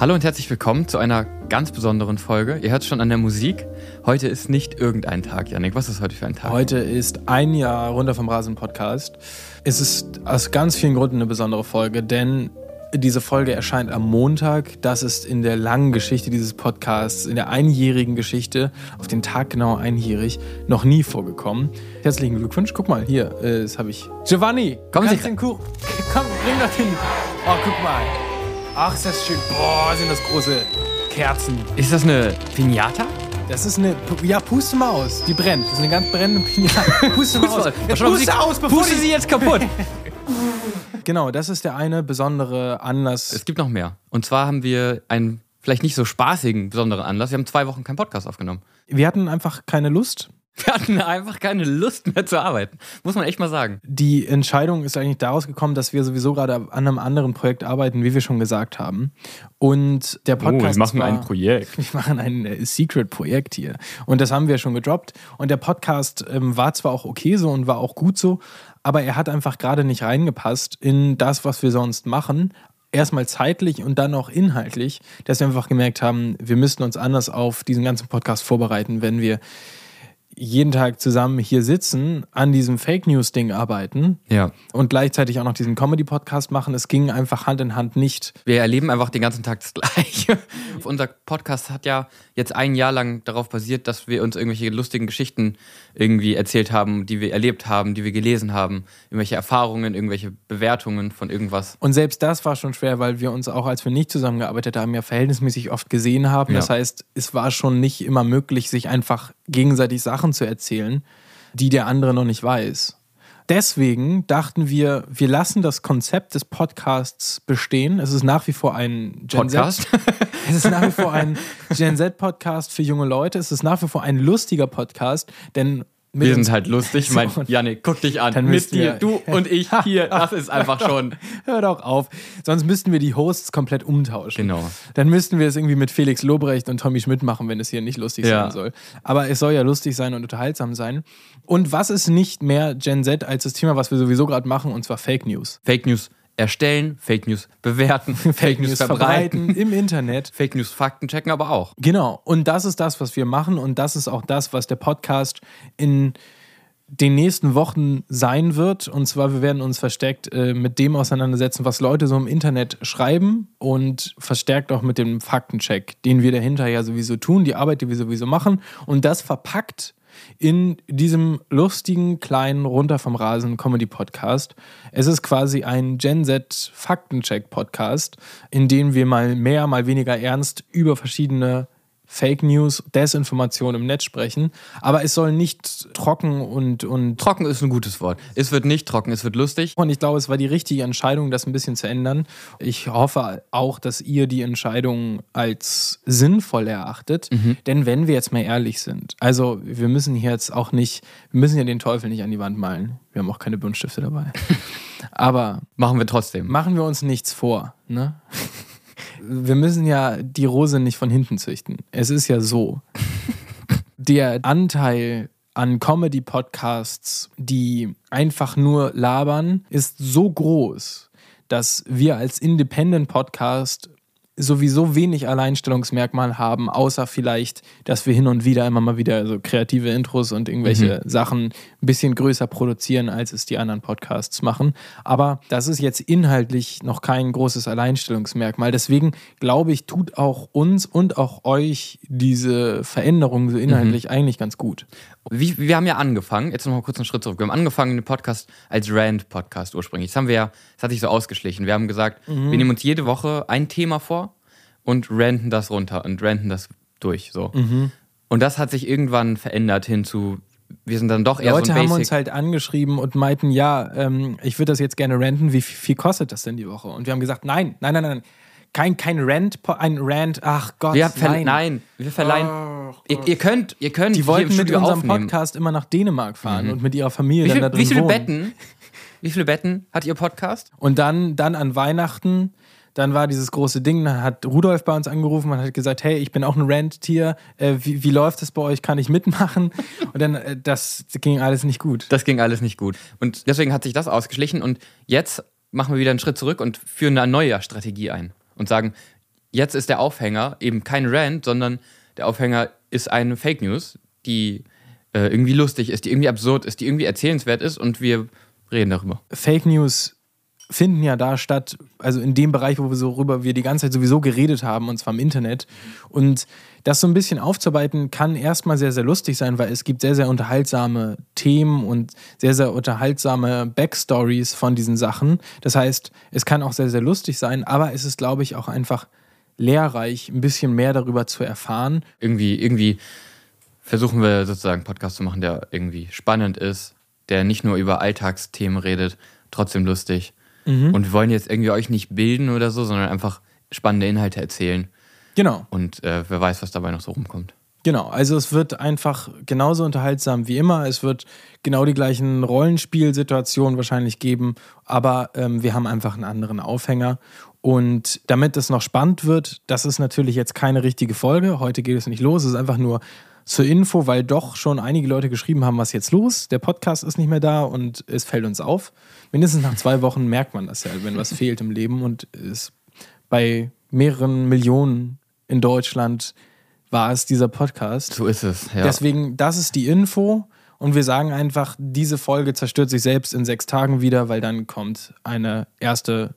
Hallo und herzlich willkommen zu einer ganz besonderen Folge. Ihr hört schon an der Musik. Heute ist nicht irgendein Tag, Janik. Was ist heute für ein Tag? Heute ist ein Jahr runter vom Rasen Podcast. Es ist aus ganz vielen Gründen eine besondere Folge, denn diese Folge erscheint am Montag. Das ist in der langen Geschichte dieses Podcasts, in der einjährigen Geschichte, auf den Tag genau einjährig, noch nie vorgekommen. Herzlichen Glückwunsch. Guck mal, hier, äh, das habe ich. Giovanni, Sie- kannst den Kuchen. Komm, bring das hin. Oh, guck mal. Ach, ist das schön. Boah, sind das große Kerzen. Ist das eine Pinata? Das ist eine. Ja, puste mal aus. Die brennt. Das ist eine ganz brennende Pinata. Puste mal aus. Jetzt puste aus, bevor Puste die sie jetzt kaputt. Genau, das ist der eine besondere Anlass. es gibt noch mehr. Und zwar haben wir einen vielleicht nicht so spaßigen besonderen Anlass. Wir haben zwei Wochen keinen Podcast aufgenommen. Wir hatten einfach keine Lust. Wir hatten einfach keine Lust mehr zu arbeiten. Muss man echt mal sagen. Die Entscheidung ist eigentlich daraus gekommen, dass wir sowieso gerade an einem anderen Projekt arbeiten, wie wir schon gesagt haben. Und der Podcast. war, Projekt. Wir machen ein äh, Secret-Projekt hier. Und das haben wir schon gedroppt. Und der Podcast ähm, war zwar auch okay so und war auch gut so, aber er hat einfach gerade nicht reingepasst in das, was wir sonst machen. Erstmal zeitlich und dann auch inhaltlich, dass wir einfach gemerkt haben, wir müssten uns anders auf diesen ganzen Podcast vorbereiten, wenn wir jeden Tag zusammen hier sitzen, an diesem Fake News-Ding arbeiten Ja. und gleichzeitig auch noch diesen Comedy-Podcast machen. Es ging einfach Hand in Hand nicht. Wir erleben einfach den ganzen Tag das Gleiche. Unser Podcast hat ja jetzt ein Jahr lang darauf basiert, dass wir uns irgendwelche lustigen Geschichten irgendwie erzählt haben, die wir erlebt haben, die wir gelesen haben, irgendwelche Erfahrungen, irgendwelche Bewertungen von irgendwas. Und selbst das war schon schwer, weil wir uns auch, als wir nicht zusammengearbeitet haben, ja verhältnismäßig oft gesehen haben. Ja. Das heißt, es war schon nicht immer möglich, sich einfach gegenseitig Sachen zu erzählen, die der andere noch nicht weiß. Deswegen dachten wir, wir lassen das Konzept des Podcasts bestehen. Es ist nach wie vor ein Gen Podcast? Z. Es ist nach wie vor ein Gen Z-Podcast für junge Leute. Es ist nach wie vor ein lustiger Podcast, denn Wir sind halt lustig. Mein, So, und- Janik, guck dich an. Dann Mit dir, du und ich hier. Das ist einfach schon. Hör doch auf. Sonst müssten wir die Hosts komplett umtauschen. Genau. Dann müssten wir es irgendwie mit Felix Lobrecht und Tommy Schmidt machen, wenn es hier nicht lustig Ja. sein soll. Aber es soll ja lustig sein und unterhaltsam sein. Und was ist nicht mehr Gen Z als das Thema, was wir sowieso gerade machen, und zwar Fake News. Fake News erstellen, Fake News bewerten, Fake, News verbreiten, im Internet. Fake News Fakten checken, aber auch. Genau. Und das ist das, was wir machen. Und das ist auch das, was der Podcast in den nächsten Wochen sein wird. Und zwar, wir werden uns verstärkt äh, mit dem auseinandersetzen, was Leute so im Internet schreiben und verstärkt auch mit dem Faktencheck, den wir dahinter ja sowieso tun, die Arbeit, die wir sowieso machen. Und das verpackt in diesem lustigen, kleinen, runter vom Rasen Comedy-Podcast. Es ist quasi ein Gen Z Faktencheck-Podcast, in dem wir mal mehr, mal weniger ernst über verschiedene Fake News, Desinformation im Netz sprechen. Aber es soll nicht trocken und, und Trocken ist ein gutes Wort. Es wird nicht trocken, es wird lustig. und ich glaube, es war die richtige Entscheidung, das ein bisschen zu ändern. Ich hoffe auch, dass ihr die Entscheidung als sinnvoll erachtet. Denn wenn wir jetzt mal ehrlich sind, also wir müssen hier jetzt auch nicht, wir müssen ja den Teufel nicht an die Wand malen. Wir haben auch keine Buntstifte dabei. Aber Machen wir trotzdem. machen wir uns nichts vor. Ne? Wir müssen ja die Rose nicht von hinten züchten. Es ist ja so. Der Anteil an Comedy-Podcasts, die einfach nur labern, ist so groß, dass wir als Independent-Podcast sowieso wenig Alleinstellungsmerkmal haben, außer vielleicht, dass wir hin und wieder immer mal wieder so kreative Intros und irgendwelche Sachen ein bisschen größer produzieren, als es die anderen Podcasts machen. Aber das ist jetzt inhaltlich noch kein großes Alleinstellungsmerkmal. Deswegen glaube ich, tut auch uns und auch euch diese Veränderung so inhaltlich eigentlich ganz gut. Wie, wir haben ja angefangen, jetzt noch mal kurz einen Schritt zurück. Wir haben angefangen, den Podcast als Rand-Podcast ursprünglich. Das haben wir ja, das hat sich so ausgeschlichen. Wir haben gesagt, wir nehmen uns jede Woche ein Thema vor und ranten das runter und ranten das durch. So. Und das hat sich irgendwann verändert hin zu, wir sind dann doch eher Leute so haben uns halt angeschrieben und meinten, ja, ähm, ich würde das jetzt gerne renten. Wie viel kostet das denn die Woche? Und wir haben gesagt, nein, nein, nein, nein. Kein, kein Rant, ein Rant, ach Gott, wir nein. nein. wir verleihen. ihr, ihr könnt, ihr könnt Die wollten mit unserem aufnehmen. Podcast immer nach Dänemark fahren und mit ihrer Familie Wie, dann viel, da drin wie viele wohnen. Betten? Wie viele Betten hat ihr Podcast? Und dann, dann an Weihnachten, dann war dieses große Ding, dann hat Rudolf bei uns angerufen und hat gesagt, hey, ich bin auch ein Rant-Tier, äh, wie, wie läuft es bei euch, kann ich mitmachen? Und dann, äh, das ging alles nicht gut. Das ging alles nicht gut. Und deswegen hat sich das ausgeschlichen. Und jetzt machen wir wieder einen Schritt zurück und führen eine neue Strategie ein. Und sagen, jetzt ist der Aufhänger eben kein Rant, sondern der Aufhänger ist eine Fake News, die äh, irgendwie lustig ist, die irgendwie absurd ist, die irgendwie erzählenswert ist und wir reden darüber. Fake News finden ja da statt, also in dem Bereich, wo wir wir die ganze Zeit sowieso geredet haben, und zwar im Internet. Und das so ein bisschen aufzuarbeiten, kann erstmal sehr, sehr lustig sein, weil es gibt sehr, sehr unterhaltsame Themen und sehr, sehr unterhaltsame Backstories von diesen Sachen. Das heißt, es kann auch sehr, sehr lustig sein, aber es ist, glaube ich, auch einfach lehrreich, ein bisschen mehr darüber zu erfahren. Irgendwie, irgendwie versuchen wir sozusagen einen Podcast zu machen, der irgendwie spannend ist, der nicht nur über Alltagsthemen redet, trotzdem lustig. Und wir wollen jetzt irgendwie euch nicht bilden oder so, sondern einfach spannende Inhalte erzählen. Genau. Und äh, wer weiß, was dabei noch so rumkommt. Genau, also es wird einfach genauso unterhaltsam wie immer. Es wird genau die gleichen Rollenspielsituationen wahrscheinlich geben, aber ähm, wir haben einfach einen anderen Aufhänger. Und damit es noch spannend wird, das ist natürlich jetzt keine richtige Folge. Heute geht es nicht los. Es ist einfach nur zur Info, weil doch schon einige Leute geschrieben haben, was jetzt los? Der Podcast ist nicht mehr da und es fällt uns auf. Mindestens nach zwei Wochen merkt man das ja, wenn was fehlt im Leben und es bei mehreren Millionen in Deutschland war es dieser Podcast. So ist es, ja. Deswegen, das ist die Info. Und wir sagen einfach, diese Folge zerstört sich selbst in sechs Tagen wieder, weil dann kommt eine erste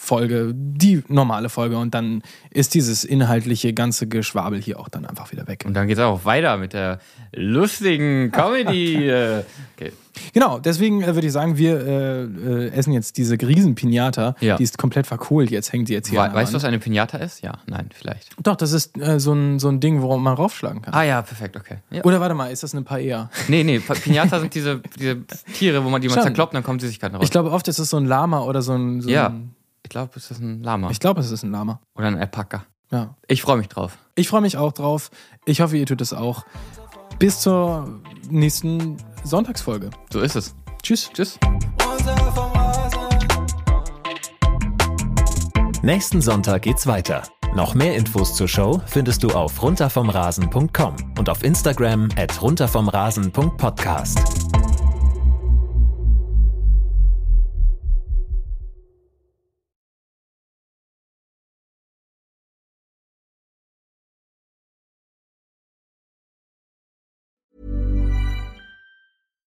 Folge, die normale Folge. Und dann ist dieses inhaltliche ganze Geschwabel hier auch dann einfach wieder weg. Und dann geht es auch weiter mit der lustigen Comedy. äh, okay. Genau, deswegen äh, würde ich sagen, wir äh, äh, essen jetzt diese Riesen-Pinata. Ja. Die ist komplett verkohlt, jetzt hängt sie jetzt hier. We weißt du, was eine Pinata ist? Ja, nein, vielleicht. Doch, das ist äh, so, ein, so ein Ding, worauf man raufschlagen kann. Ah ja, perfekt, okay. Ja. Oder warte mal, ist das eine Paella? Nee, nee, Pinata sind diese, diese Tiere, wo man die man Schon. zerkloppt, dann kommen Süßigkeiten raus. Ich glaube, oft ist es so ein Lama oder so ein. So ja, Ein, ich glaube, es ist ein Lama. ich glaube, es ist ein Lama. Oder ein Alpaka. Ja. Ich freue mich drauf. Ich freue mich auch drauf. Ich hoffe, ihr tut es auch. Bis zur nächsten Sonntagsfolge. So ist es. Tschüss. Tschüss. Nächsten Sonntag geht's weiter. Noch mehr Infos zur Show findest du auf runtervomrasen.com und auf Instagram at runtervomrasen.podcast.